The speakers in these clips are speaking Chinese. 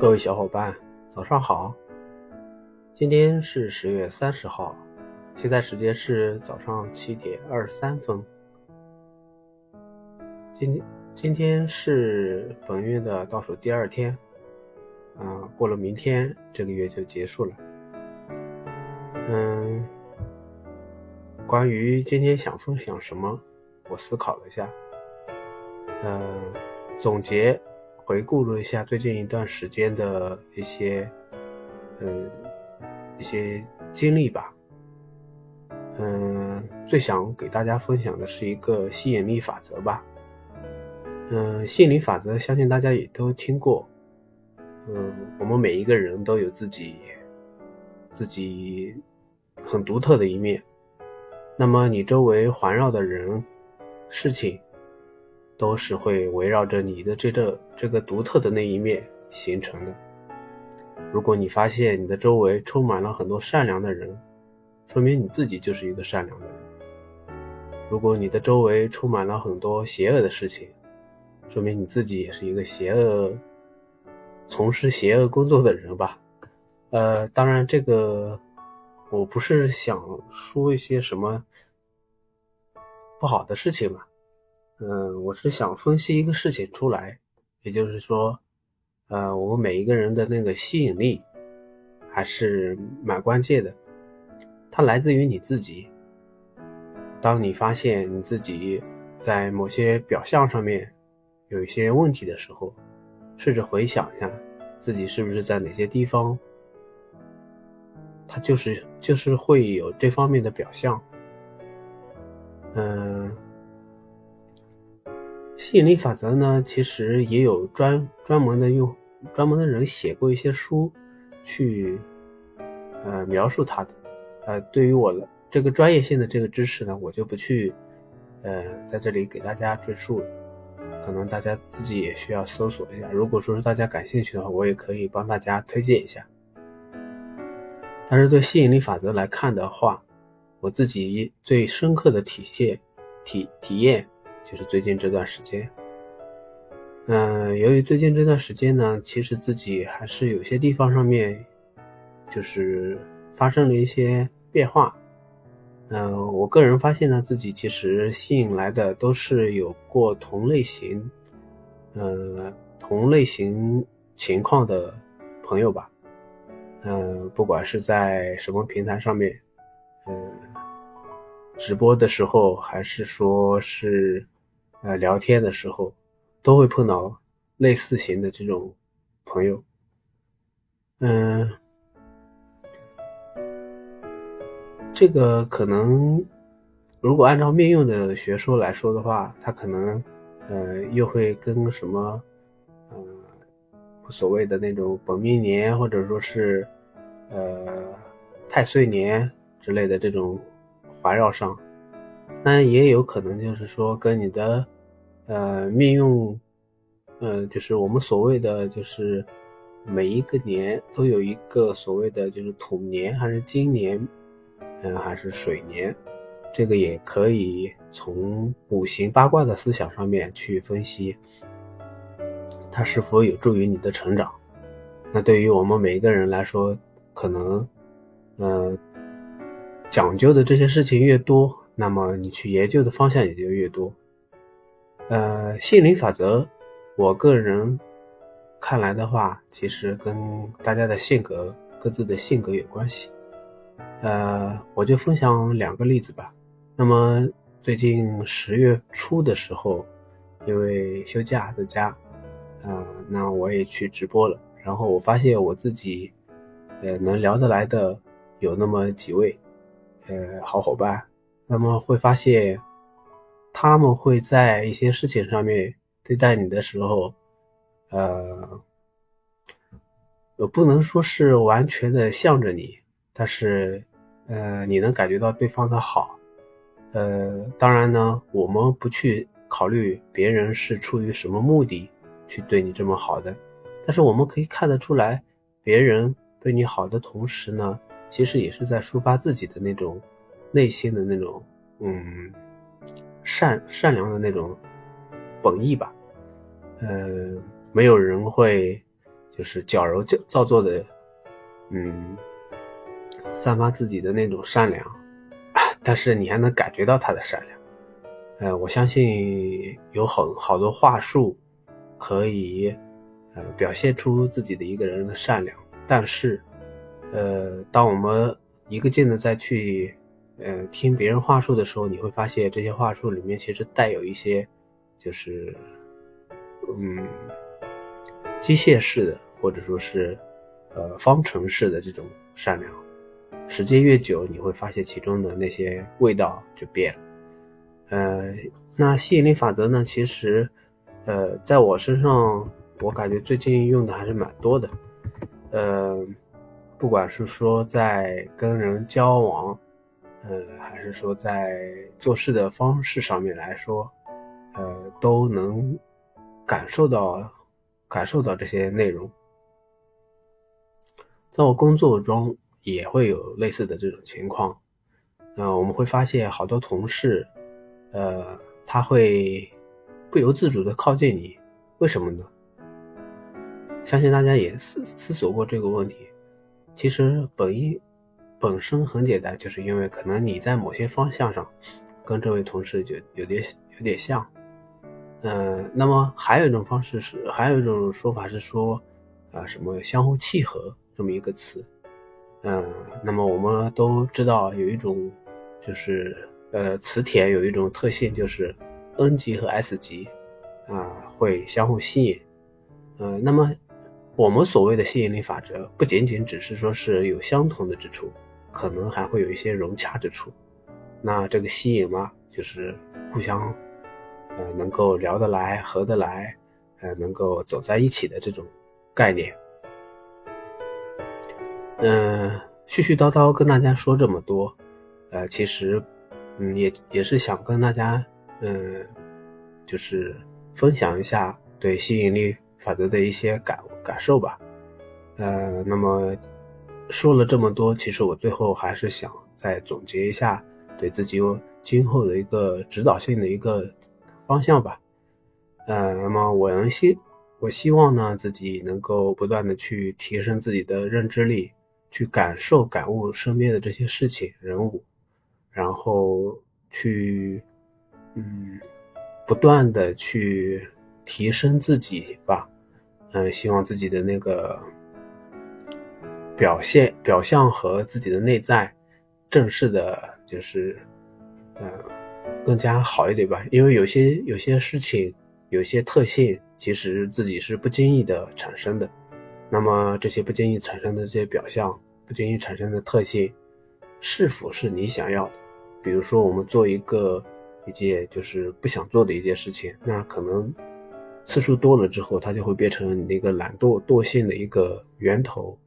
各位小伙伴，早上好！今天是十月三十号，现在时间是早上七点二十三分。今天今天是本月的倒数第二天，啊，过了明天这个月就结束了。嗯，关于今天想分享什么，我思考了一下，嗯，总结。回顾了一下最近一段时间的一些，嗯，一些经历吧。嗯，最想给大家分享的是一个吸引力法则吧。嗯，吸引力法则，相信大家也都听过。嗯，我们每一个人都有自己自己很独特的一面。那么，你周围环绕的人、事情。都是会围绕着你的这个这个独特的那一面形成的。如果你发现你的周围充满了很多善良的人，说明你自己就是一个善良的人。如果你的周围充满了很多邪恶的事情，说明你自己也是一个邪恶、从事邪恶工作的人吧。呃，当然这个我不是想说一些什么不好的事情嘛。嗯，我是想分析一个事情出来，也就是说，呃，我们每一个人的那个吸引力还是蛮关键的，它来自于你自己。当你发现你自己在某些表象上面有一些问题的时候，试着回想一下自己是不是在哪些地方，它就是就是会有这方面的表象，嗯。吸引力法则呢，其实也有专专门的用专门的人写过一些书，去呃描述它的。呃，对于我这个专业性的这个知识呢，我就不去呃在这里给大家赘述了。可能大家自己也需要搜索一下。如果说是大家感兴趣的话，我也可以帮大家推荐一下。但是对吸引力法则来看的话，我自己最深刻的体现体体验。就是最近这段时间，嗯，由于最近这段时间呢，其实自己还是有些地方上面，就是发生了一些变化。嗯，我个人发现呢，自己其实吸引来的都是有过同类型，嗯，同类型情况的朋友吧。嗯，不管是在什么平台上面，嗯，直播的时候，还是说是。呃，聊天的时候都会碰到类似型的这种朋友，嗯，这个可能如果按照命运的学说来说的话，它可能呃又会跟什么呃所谓的那种本命年或者说是呃太岁年之类的这种环绕上。那也有可能就是说跟你的，呃，命运，呃，就是我们所谓的就是每一个年都有一个所谓的就是土年还是金年，嗯，还是水年，这个也可以从五行八卦的思想上面去分析，它是否有助于你的成长。那对于我们每一个人来说，可能，呃，讲究的这些事情越多。那么你去研究的方向也就越多。呃，吸引力法则，我个人看来的话，其实跟大家的性格、各自的性格有关系。呃，我就分享两个例子吧。那么最近十月初的时候，因为休假在家，呃，那我也去直播了。然后我发现我自己，呃，能聊得来的有那么几位，呃，好伙伴。那么会发现，他们会在一些事情上面对待你的时候，呃，我不能说是完全的向着你，但是，呃，你能感觉到对方的好，呃，当然呢，我们不去考虑别人是出于什么目的去对你这么好的，但是我们可以看得出来，别人对你好的同时呢，其实也是在抒发自己的那种。内心的那种，嗯，善善良的那种本意吧，呃，没有人会，就是矫揉造造作的，嗯，散发自己的那种善良，但是你还能感觉到他的善良。呃，我相信有很好多话术可以，呃，表现出自己的一个人的善良。但是，呃，当我们一个劲的再去，呃，听别人话术的时候，你会发现这些话术里面其实带有一些，就是，嗯，机械式的或者说是，呃，方程式的这种善良。时间越久，你会发现其中的那些味道就变了。呃，那吸引力法则呢？其实，呃，在我身上，我感觉最近用的还是蛮多的。呃，不管是说在跟人交往，呃，还是说在做事的方式上面来说，呃，都能感受到感受到这些内容。在我工作中也会有类似的这种情况。呃，我们会发现好多同事。呃，他会不由自主的靠近你，为什么呢？相信大家也思思索过这个问题。其实本意本身很简单，就是因为可能你在某些方向上跟这位同事就有点有点像。嗯，那么还有一种方式是，还有一种说法是说，啊，什么相互契合这么一个词。嗯，那么我们都知道有一种就是。呃，磁铁有一种特性，就是 N 极和 S 极啊会相互吸引。呃，那么我们所谓的吸引力法则，不仅仅只是说是有相同的之处，可能还会有一些融洽之处。那这个吸引嘛，就是互相呃能够聊得来、合得来，呃能够走在一起的这种概念。嗯，絮絮叨叨跟大家说这么多，呃，其实。嗯，也也是想跟大家，嗯，就是分享一下对吸引力法则的一些感感受吧。呃，那么说了这么多，其实我最后还是想再总结一下对自己今后的一个指导性的一个方向吧。呃，那么我能希我希望呢自己能够不断的去提升自己的认知力，去感受感悟身边的这些事情人物。然后去，嗯，不断的去提升自己吧，嗯，希望自己的那个表现、表象和自己的内在正式的，就是，嗯，更加好一点吧。因为有些有些事情，有些特性，其实自己是不经意的产生的。那么这些不经意产生的这些表象，不经意产生的特性，是否是你想要的？比如说，我们做一个一件就是不想做的一件事情，那可能次数多了之后，它就会变成你那个懒惰惰性的一个源头，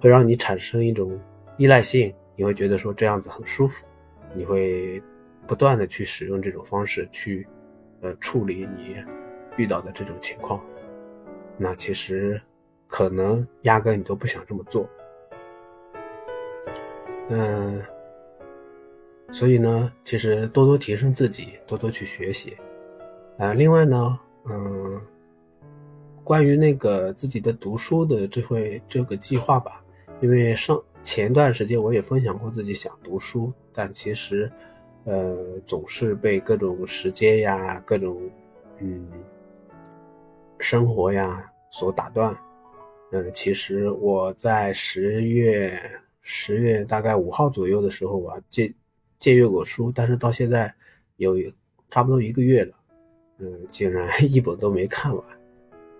会让你产生一种依赖性。你会觉得说这样子很舒服，你会不断的去使用这种方式去呃处理你遇到的这种情况。那其实可能压根你都不想这么做。嗯。所以呢，其实多多提升自己，多多去学习。呃，另外呢，嗯，关于那个自己的读书的这会这个计划吧，因为上前段时间我也分享过自己想读书，但其实，呃，总是被各种时间呀、各种嗯生活呀所打断。嗯，其实我在十月十月大概五号左右的时候啊，借。借阅过书，但是到现在有差不多一个月了，嗯，竟然 一本都没看完。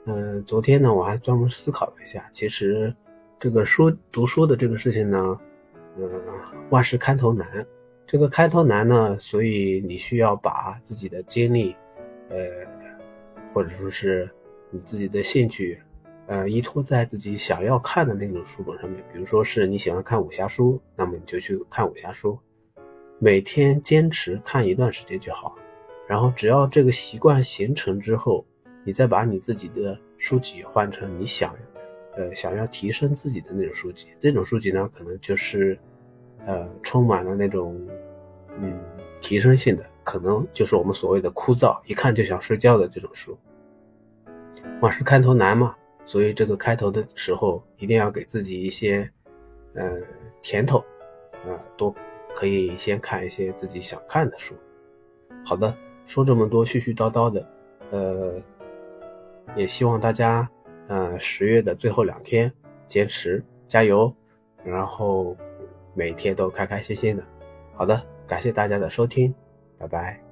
嗯，昨天呢，我还专门思考了一下，其实这个书读书的这个事情呢，嗯，万事开头难。这个开头难呢，所以你需要把自己的精力，呃，或者说是你自己的兴趣，呃，依托在自己想要看的那种书本上面。比如说是你喜欢看武侠书，那么你就去看武侠书。每天坚持看一段时间就好，然后只要这个习惯形成之后，你再把你自己的书籍换成你想，呃，想要提升自己的那种书籍。这种书籍呢，可能就是，呃，充满了那种，嗯，提升性的，可能就是我们所谓的枯燥，一看就想睡觉的这种书。万事开头难嘛，所以这个开头的时候一定要给自己一些，呃，甜头，呃，多可以先看一些自己想看的书。好的，说这么多絮絮叨叨的，呃，也希望大家，呃，十月的最后两天坚持加油，然后每天都开开心心的。好的，感谢大家的收听，拜拜。